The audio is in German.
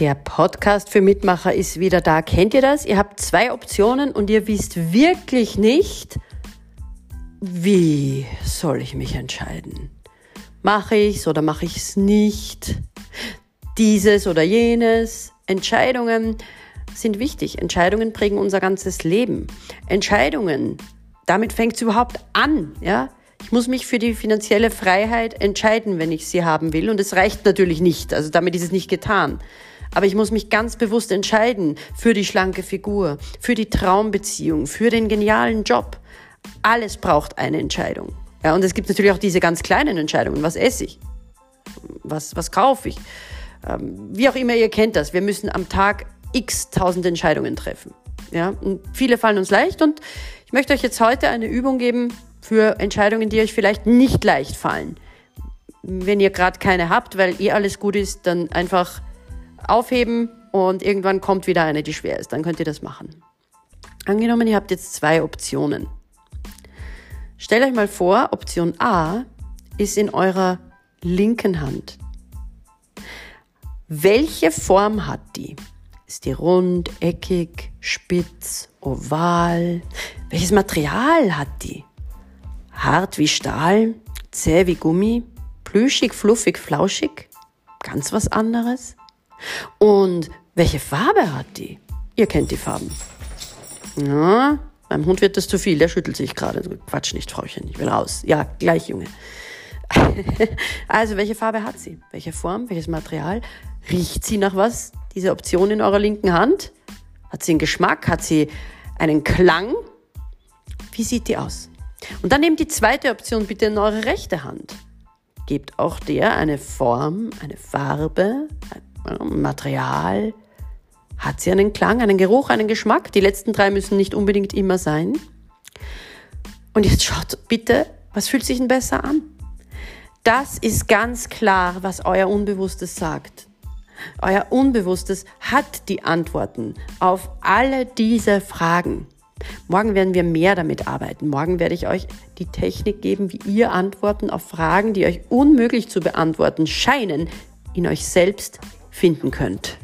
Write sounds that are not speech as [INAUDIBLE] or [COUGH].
Der Podcast für Mitmacher ist wieder da. Kennt ihr das? Ihr habt zwei Optionen und ihr wisst wirklich nicht, wie soll ich mich entscheiden? Mache ich's oder mache ich's nicht? Dieses oder jenes? Entscheidungen sind wichtig. Entscheidungen prägen unser ganzes Leben. Entscheidungen, damit fängt es überhaupt an, ja? Ich muss mich für die finanzielle Freiheit entscheiden, wenn ich sie haben will. Und es reicht natürlich nicht. Also damit ist es nicht getan. Aber ich muss mich ganz bewusst entscheiden für die schlanke Figur, für die Traumbeziehung, für den genialen Job. Alles braucht eine Entscheidung. Ja, und es gibt natürlich auch diese ganz kleinen Entscheidungen. Was esse ich? Was, was kaufe ich? Ähm, wie auch immer, ihr kennt das. Wir müssen am Tag x tausend Entscheidungen treffen. Ja, und viele fallen uns leicht und ich möchte euch jetzt heute eine Übung geben für Entscheidungen, die euch vielleicht nicht leicht fallen. Wenn ihr gerade keine habt, weil eh alles gut ist, dann einfach aufheben und irgendwann kommt wieder eine, die schwer ist. Dann könnt ihr das machen. Angenommen, ihr habt jetzt zwei Optionen. Stellt euch mal vor, Option A ist in eurer linken Hand. Welche Form hat die? Ist die rund, eckig, spitz, oval? Welches Material hat die? Hart wie Stahl, zäh wie Gummi, plüschig, fluffig, flauschig? Ganz was anderes? Und welche Farbe hat die? Ihr kennt die Farben. Ja, beim Hund wird das zu viel, der schüttelt sich gerade. Quatsch nicht, Frauchen, ich will raus. Ja, gleich, Junge. [LAUGHS] also, welche Farbe hat sie? Welche Form? Welches Material? Riecht sie nach was? Diese Option in eurer linken Hand? Hat sie einen Geschmack? Hat sie einen Klang? Wie sieht die aus? Und dann nehmt die zweite Option bitte in eure rechte Hand. Gebt auch der eine Form, eine Farbe, ein Material. Hat sie einen Klang, einen Geruch, einen Geschmack? Die letzten drei müssen nicht unbedingt immer sein. Und jetzt schaut bitte, was fühlt sich denn besser an? Das ist ganz klar, was euer Unbewusstes sagt. Euer Unbewusstes hat die Antworten auf alle diese Fragen. Morgen werden wir mehr damit arbeiten. Morgen werde ich euch die Technik geben, wie ihr Antworten auf Fragen, die euch unmöglich zu beantworten scheinen, in euch selbst finden könnt.